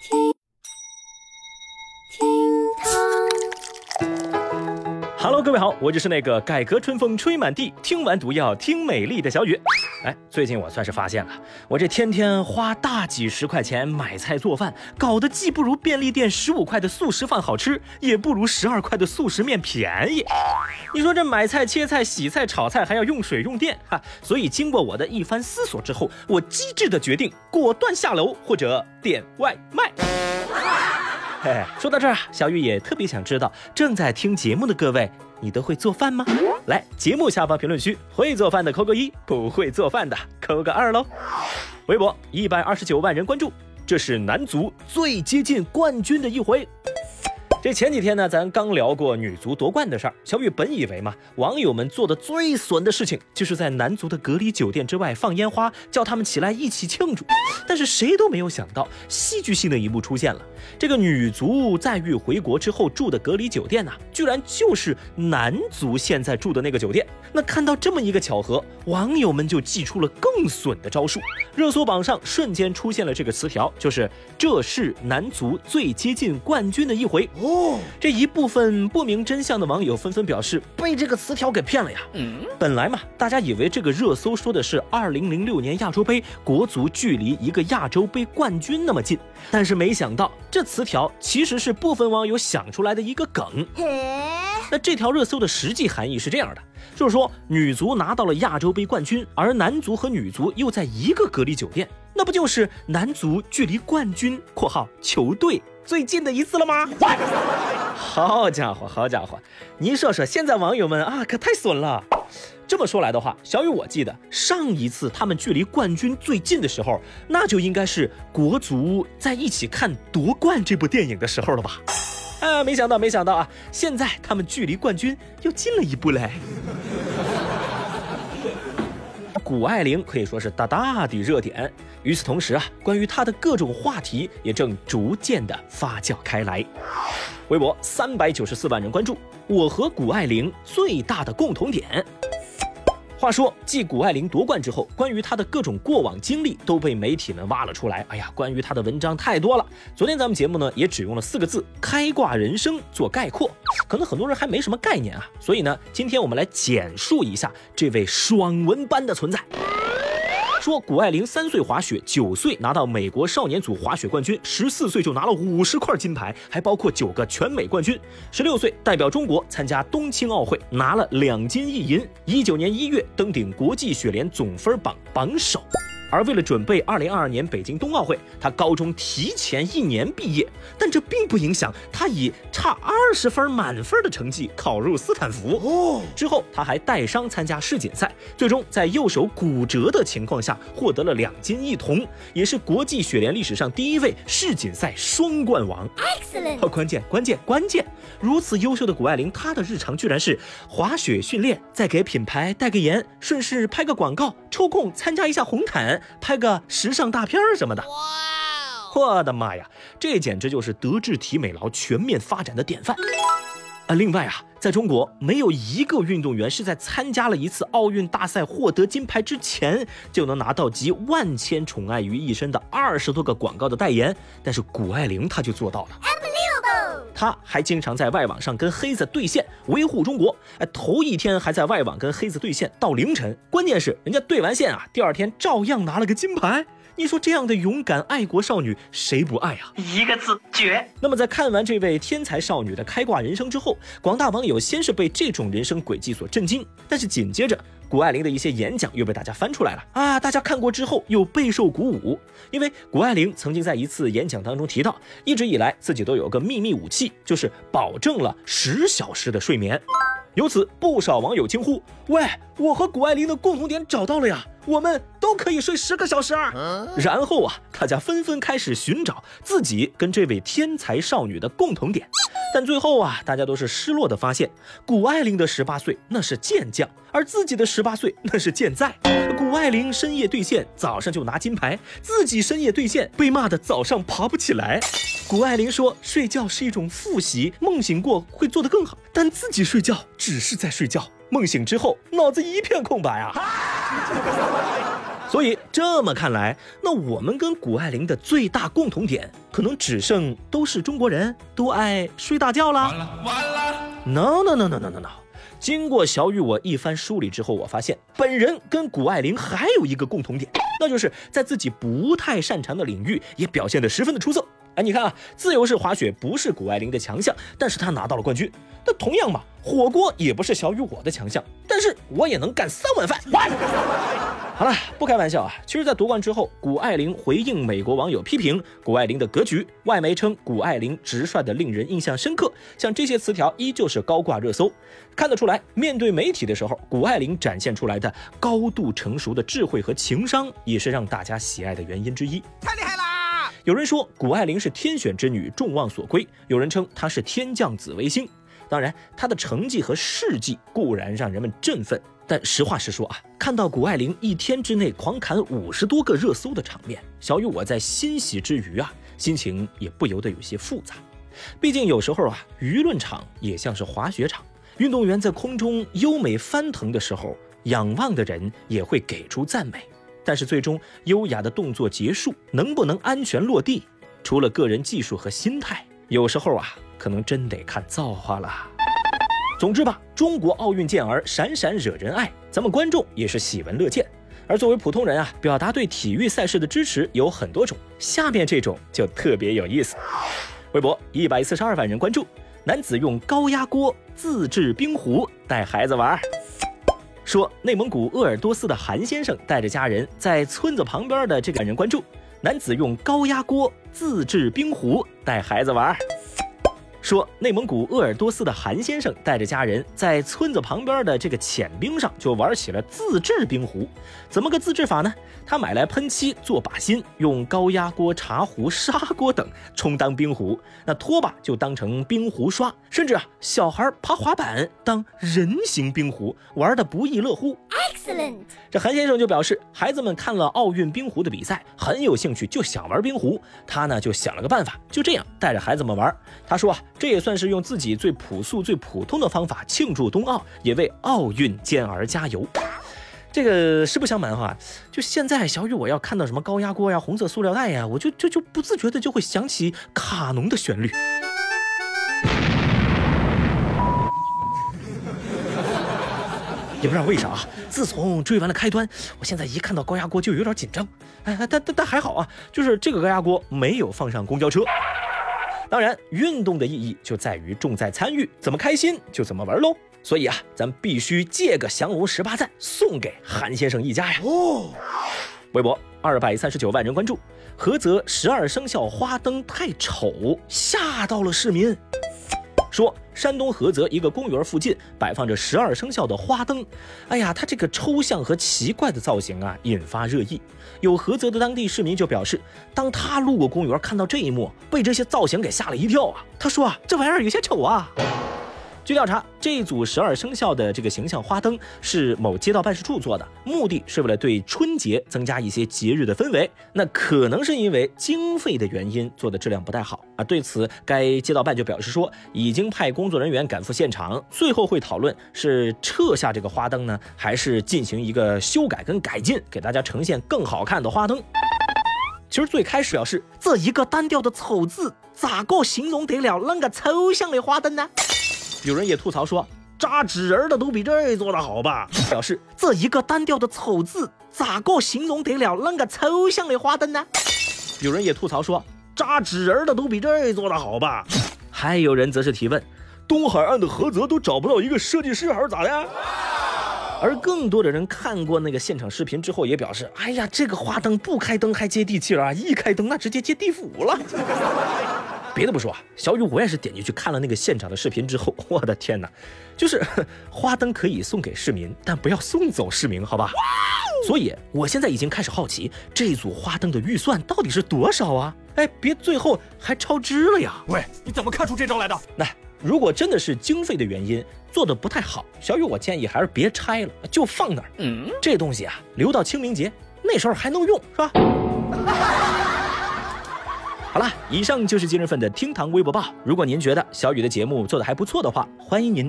听，听他，Hello，各位好，我就是那个改革春风吹满地，听完毒药听美丽的小雨。哎，最近我算是发现了，我这天天花大几十块钱买菜做饭，搞得既不如便利店十五块的速食饭好吃，也不如十二块的速食面便宜。你说这买菜、切菜、洗菜、炒菜还要用水用电哈，所以经过我的一番思索之后，我机智的决定果断下楼或者点外卖。嘿，说到这儿啊，小雨也特别想知道，正在听节目的各位，你都会做饭吗？来，节目下方评论区，会做饭的扣个一，不会做饭的扣个二喽。微博一百二十九万人关注，这是男足最接近冠军的一回。这前几天呢，咱刚聊过女足夺冠的事儿。小雨本以为嘛，网友们做的最损的事情，就是在男足的隔离酒店之外放烟花，叫他们起来一起庆祝。但是谁都没有想到，戏剧性的一幕出现了。这个女足在遇回国之后住的隔离酒店呢，居然就是男足现在住的那个酒店。那看到这么一个巧合，网友们就祭出了更损的招数。热搜榜上瞬间出现了这个词条，就是这是男足最接近冠军的一回。这一部分不明真相的网友纷纷表示被这个词条给骗了呀。嗯，本来嘛，大家以为这个热搜说的是二零零六年亚洲杯国足距离一个亚洲杯冠军那么近，但是没想到这词条其实是部分网友想出来的一个梗。那这条热搜的实际含义是这样的，就是说女足拿到了亚洲杯冠军，而男足和女足又在一个隔离酒店，那不就是男足距离冠军（括号球队）最近的一次了吗？好家伙，好家伙，你说说，现在网友们啊，可太损了。这么说来的话，小雨，我记得上一次他们距离冠军最近的时候，那就应该是国足在一起看夺冠这部电影的时候了吧？啊，没想到，没想到啊，现在他们距离冠军又近了一步嘞。谷爱凌可以说是大大的热点。与此同时啊，关于她的各种话题也正逐渐的发酵开来。微博三百九十四万人关注，我和谷爱凌最大的共同点。话说，继谷爱凌夺冠之后，关于她的各种过往经历都被媒体们挖了出来。哎呀，关于她的文章太多了。昨天咱们节目呢，也只用了四个字“开挂人生”做概括，可能很多人还没什么概念啊。所以呢，今天我们来简述一下这位爽文般的存在。说谷爱凌三岁滑雪，九岁拿到美国少年组滑雪冠军，十四岁就拿了五十块金牌，还包括九个全美冠军。十六岁代表中国参加冬青奥会，拿了两金一银。一九年一月登顶国际雪联总分榜榜首。而为了准备二零二二年北京冬奥会，他高中提前一年毕业，但这并不影响他以差二十分满分的成绩考入斯坦福。哦，之后他还带伤参加世锦赛，最终在右手骨折的情况下获得了两金一铜，也是国际雪联历史上第一位世锦赛双冠王。Excellent！关键关键关键，如此优秀的谷爱凌，她的日常居然是滑雪训练，再给品牌代个言，顺势拍个广告，抽空参加一下红毯。拍个时尚大片什么的，哇！我的妈呀，这简直就是德智体美劳全面发展的典范啊！另外啊，在中国没有一个运动员是在参加了一次奥运大赛获得金牌之前就能拿到集万千宠爱于一身的二十多个广告的代言，但是谷爱凌她就做到了。他还经常在外网上跟黑子对线，维护中国。哎，头一天还在外网跟黑子对线到凌晨，关键是人家对完线啊，第二天照样拿了个金牌。你说这样的勇敢爱国少女，谁不爱啊？一个字绝。那么在看完这位天才少女的开挂人生之后，广大网友先是被这种人生轨迹所震惊，但是紧接着谷爱凌的一些演讲又被大家翻出来了啊！大家看过之后又备受鼓舞，因为谷爱凌曾经在一次演讲当中提到，一直以来自己都有个秘密武器，就是保证了十小时的睡眠。由此，不少网友惊呼：“喂，我和谷爱凌的共同点找到了呀！我们都可以睡十个小时。”然后啊，大家纷纷开始寻找自己跟这位天才少女的共同点。但最后啊，大家都是失落的发现，谷爱凌的十八岁那是健将，而自己的十八岁那是健在。谷爱凌深夜兑现，早上就拿金牌，自己深夜兑现，被骂的早上爬不起来。谷爱凌说：“睡觉是一种复习，梦醒过会做得更好。”但自己睡觉只是在睡觉，梦醒之后脑子一片空白啊！所以这么看来，那我们跟谷爱凌的最大共同点，可能只剩都是中国人，都爱睡大觉啦。完了完了！No No No No No No No！经过小雨我一番梳理之后，我发现本人跟谷爱凌还有一个共同点，那就是在自己不太擅长的领域也表现得十分的出色。哎，你看啊，自由式滑雪不是谷爱凌的强项，但是她拿到了冠军。那同样嘛，火锅也不是小雨我的强项，但是我也能干三碗饭。好了，不开玩笑啊，其实，在夺冠之后，谷爱凌回应美国网友批评谷爱凌的格局，外媒称谷爱凌直率的令人印象深刻，像这些词条依旧是高挂热搜。看得出来，面对媒体的时候，谷爱凌展现出来的高度成熟的智慧和情商，也是让大家喜爱的原因之一。有人说谷爱凌是天选之女，众望所归；有人称她是天降紫微星。当然，她的成绩和事迹固然让人们振奋，但实话实说啊，看到谷爱凌一天之内狂砍五十多个热搜的场面，小雨我在欣喜之余啊，心情也不由得有些复杂。毕竟有时候啊，舆论场也像是滑雪场，运动员在空中优美翻腾的时候，仰望的人也会给出赞美。但是最终优雅的动作结束，能不能安全落地，除了个人技术和心态，有时候啊，可能真得看造化了。总之吧，中国奥运健儿闪闪惹人爱，咱们观众也是喜闻乐见。而作为普通人啊，表达对体育赛事的支持有很多种，下面这种就特别有意思。微博一百四十二万人关注，男子用高压锅自制冰壶带孩子玩。说内蒙古鄂尔多斯的韩先生带着家人在村子旁边的这个人关注，男子用高压锅自制冰壶带孩子玩。说内蒙古鄂尔多斯的韩先生带着家人在村子旁边的这个浅冰上就玩起了自制冰壶，怎么个自制法呢？他买来喷漆做靶心，用高压锅、茶壶、砂锅等充当冰壶，那拖把就当成冰壶刷，甚至啊，小孩爬滑板当人形冰壶，玩的不亦乐乎。Excellent！这韩先生就表示，孩子们看了奥运冰壶的比赛，很有兴趣，就想玩冰壶。他呢就想了个办法，就这样带着孩子们玩。他说啊。这也算是用自己最朴素、最普通的方法庆祝冬奥，也为奥运健儿加油。这个实不相瞒哈，就现在小雨我要看到什么高压锅呀、红色塑料袋呀，我就就就不自觉的就会想起卡农的旋律。也不知道为啥，自从追完了开端，我现在一看到高压锅就有点紧张。哎，但但但还好啊，就是这个高压锅没有放上公交车。当然，运动的意义就在于重在参与，怎么开心就怎么玩喽。所以啊，咱必须借个降龙十八赞送给韩先生一家呀。哦，微博二百三十九万人关注，菏泽十二生肖花灯太丑，吓到了市民。说山东菏泽一个公园附近摆放着十二生肖的花灯，哎呀，它这个抽象和奇怪的造型啊，引发热议。有菏泽的当地市民就表示，当他路过公园看到这一幕，被这些造型给吓了一跳啊。他说啊，这玩意儿有些丑啊。据调查，这一组十二生肖的这个形象花灯是某街道办事处做的，目的是为了对春节增加一些节日的氛围。那可能是因为经费的原因，做的质量不太好啊。对此，该街道办就表示说，已经派工作人员赶赴现场，最后会讨论是撤下这个花灯呢，还是进行一个修改跟改进，给大家呈现更好看的花灯。其实最开始表示，这一个单调的丑字，咋个形容得了那个抽象的花灯呢？有人也吐槽说，扎纸人的都比这做的好吧？表示这一个单调的丑字，咋个形容得了那个抽象的花灯呢？有人也吐槽说，扎纸人的都比这做的好吧？还有人则是提问，东海岸的菏泽都找不到一个设计师，还是咋的？而更多的人看过那个现场视频之后，也表示，哎呀，这个花灯不开灯还接地气啊，一开灯那直接接地府了。别的不说啊，小雨我也是点进去看了那个现场的视频之后，我的天哪，就是 花灯可以送给市民，但不要送走市民，好吧？所以我现在已经开始好奇，这组花灯的预算到底是多少啊？哎，别最后还超支了呀！喂，你怎么看出这招来的？那如果真的是经费的原因做的不太好，小雨我建议还是别拆了，就放那儿。嗯，这东西啊，留到清明节那时候还能用，是吧？好了，以上就是今日份的厅堂微博报。如果您觉得小雨的节目做的还不错的话，欢迎您。